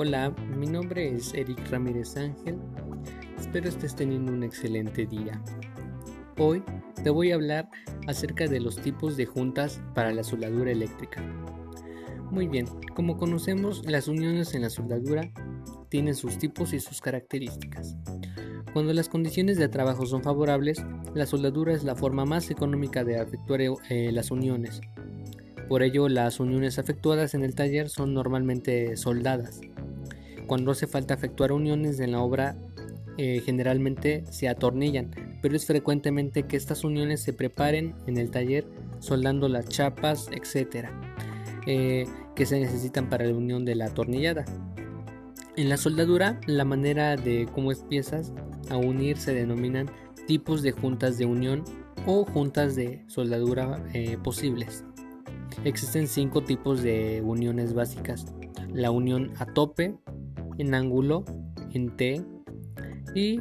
Hola, mi nombre es Eric Ramírez Ángel. Espero estés teniendo un excelente día. Hoy te voy a hablar acerca de los tipos de juntas para la soldadura eléctrica. Muy bien, como conocemos, las uniones en la soldadura tienen sus tipos y sus características. Cuando las condiciones de trabajo son favorables, la soldadura es la forma más económica de efectuar eh, las uniones. Por ello, las uniones efectuadas en el taller son normalmente soldadas. Cuando hace falta efectuar uniones en la obra, eh, generalmente se atornillan, pero es frecuentemente que estas uniones se preparen en el taller soldando las chapas, etc., eh, que se necesitan para la unión de la atornillada. En la soldadura, la manera de cómo es piezas a unir se denominan tipos de juntas de unión o juntas de soldadura eh, posibles. Existen cinco tipos de uniones básicas. La unión a tope, en ángulo, en T y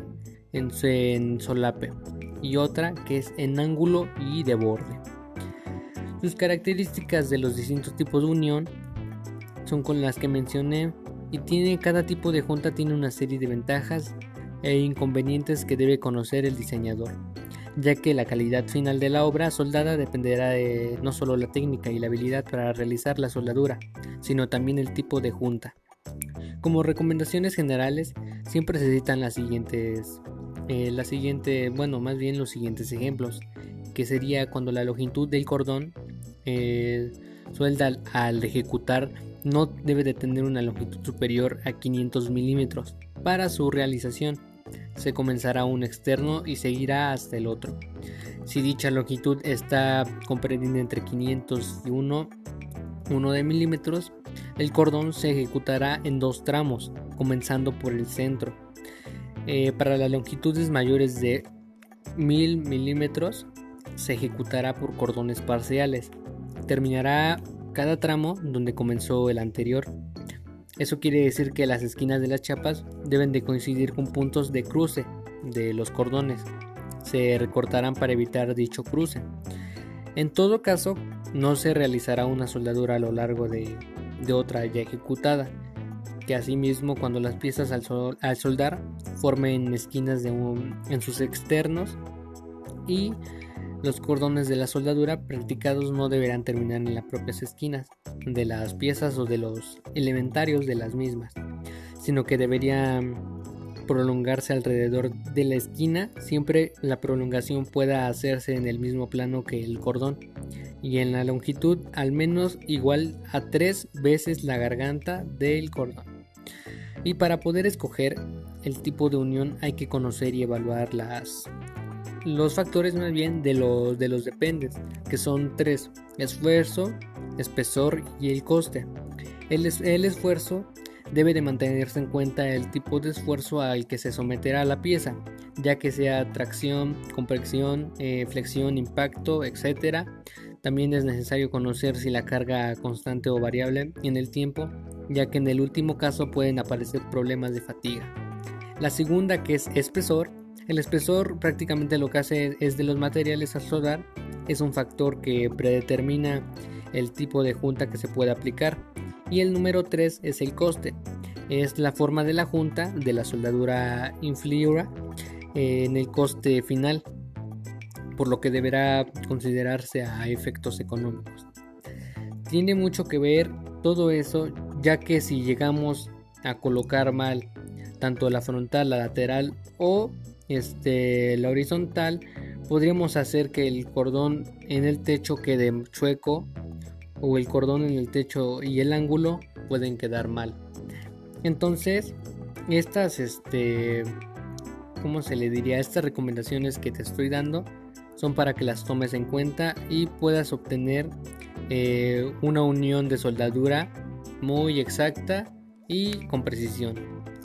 en, solape. Y otra que es en ángulo y de borde. Sus características de los distintos tipos de unión son con las que mencioné y tiene cada tipo de junta tiene una serie de ventajas e inconvenientes que debe conocer el diseñador ya que la calidad final de la obra soldada dependerá de no solo la técnica y la habilidad para realizar la soldadura, sino también el tipo de junta. Como recomendaciones generales, siempre se citan las siguientes, eh, la siguiente, bueno, más bien los siguientes ejemplos, que sería cuando la longitud del cordón eh, suelda al ejecutar no debe de tener una longitud superior a 500 milímetros para su realización se comenzará un externo y seguirá hasta el otro. Si dicha longitud está comprendida entre 500 y 1, de milímetros, el cordón se ejecutará en dos tramos, comenzando por el centro. Eh, para las longitudes mayores de 1000 milímetros, se ejecutará por cordones parciales. Terminará cada tramo donde comenzó el anterior. Eso quiere decir que las esquinas de las chapas deben de coincidir con puntos de cruce de los cordones. Se recortarán para evitar dicho cruce. En todo caso, no se realizará una soldadura a lo largo de, otra ya ejecutada, que asimismo cuando las piezas al, soldar formen esquinas en sus externos y los cordones de la soldadura practicados no deberán terminar en las propias esquinas de las piezas o de los elementarios de las mismas, sino que deberían prolongarse alrededor de la esquina, siempre la prolongación pueda hacerse en el mismo plano que el cordón y en la longitud al menos igual a tres veces la garganta del cordón. Y para poder escoger el tipo de unión hay que conocer y evaluar las los factores más bien de los, de los dependes, que son tres, esfuerzo, espesor y el coste. El, el esfuerzo debe de mantenerse en cuenta el tipo de esfuerzo al que se someterá la pieza, ya que sea tracción, compresión, eh, flexión, impacto, etc. También es necesario conocer si la carga constante o variable en el tiempo, ya que en el último caso pueden aparecer problemas de fatiga. La segunda que es espesor el espesor prácticamente lo que hace es de los materiales a soldar, es un factor que predetermina el tipo de junta que se puede aplicar. Y el número 3 es el coste, es la forma de la junta de la soldadura influirá en el coste final, por lo que deberá considerarse a efectos económicos. Tiene mucho que ver todo eso, ya que si llegamos a colocar mal tanto la frontal, la lateral o este, la horizontal, podríamos hacer que el cordón en el techo quede chueco o el cordón en el techo y el ángulo pueden quedar mal. Entonces, estas, este, ¿cómo se le diría? Estas recomendaciones que te estoy dando son para que las tomes en cuenta y puedas obtener eh, una unión de soldadura muy exacta y con precisión.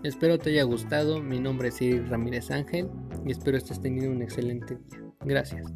Espero te haya gustado. Mi nombre es Iris Ramírez Ángel y espero estés teniendo un excelente día. Gracias.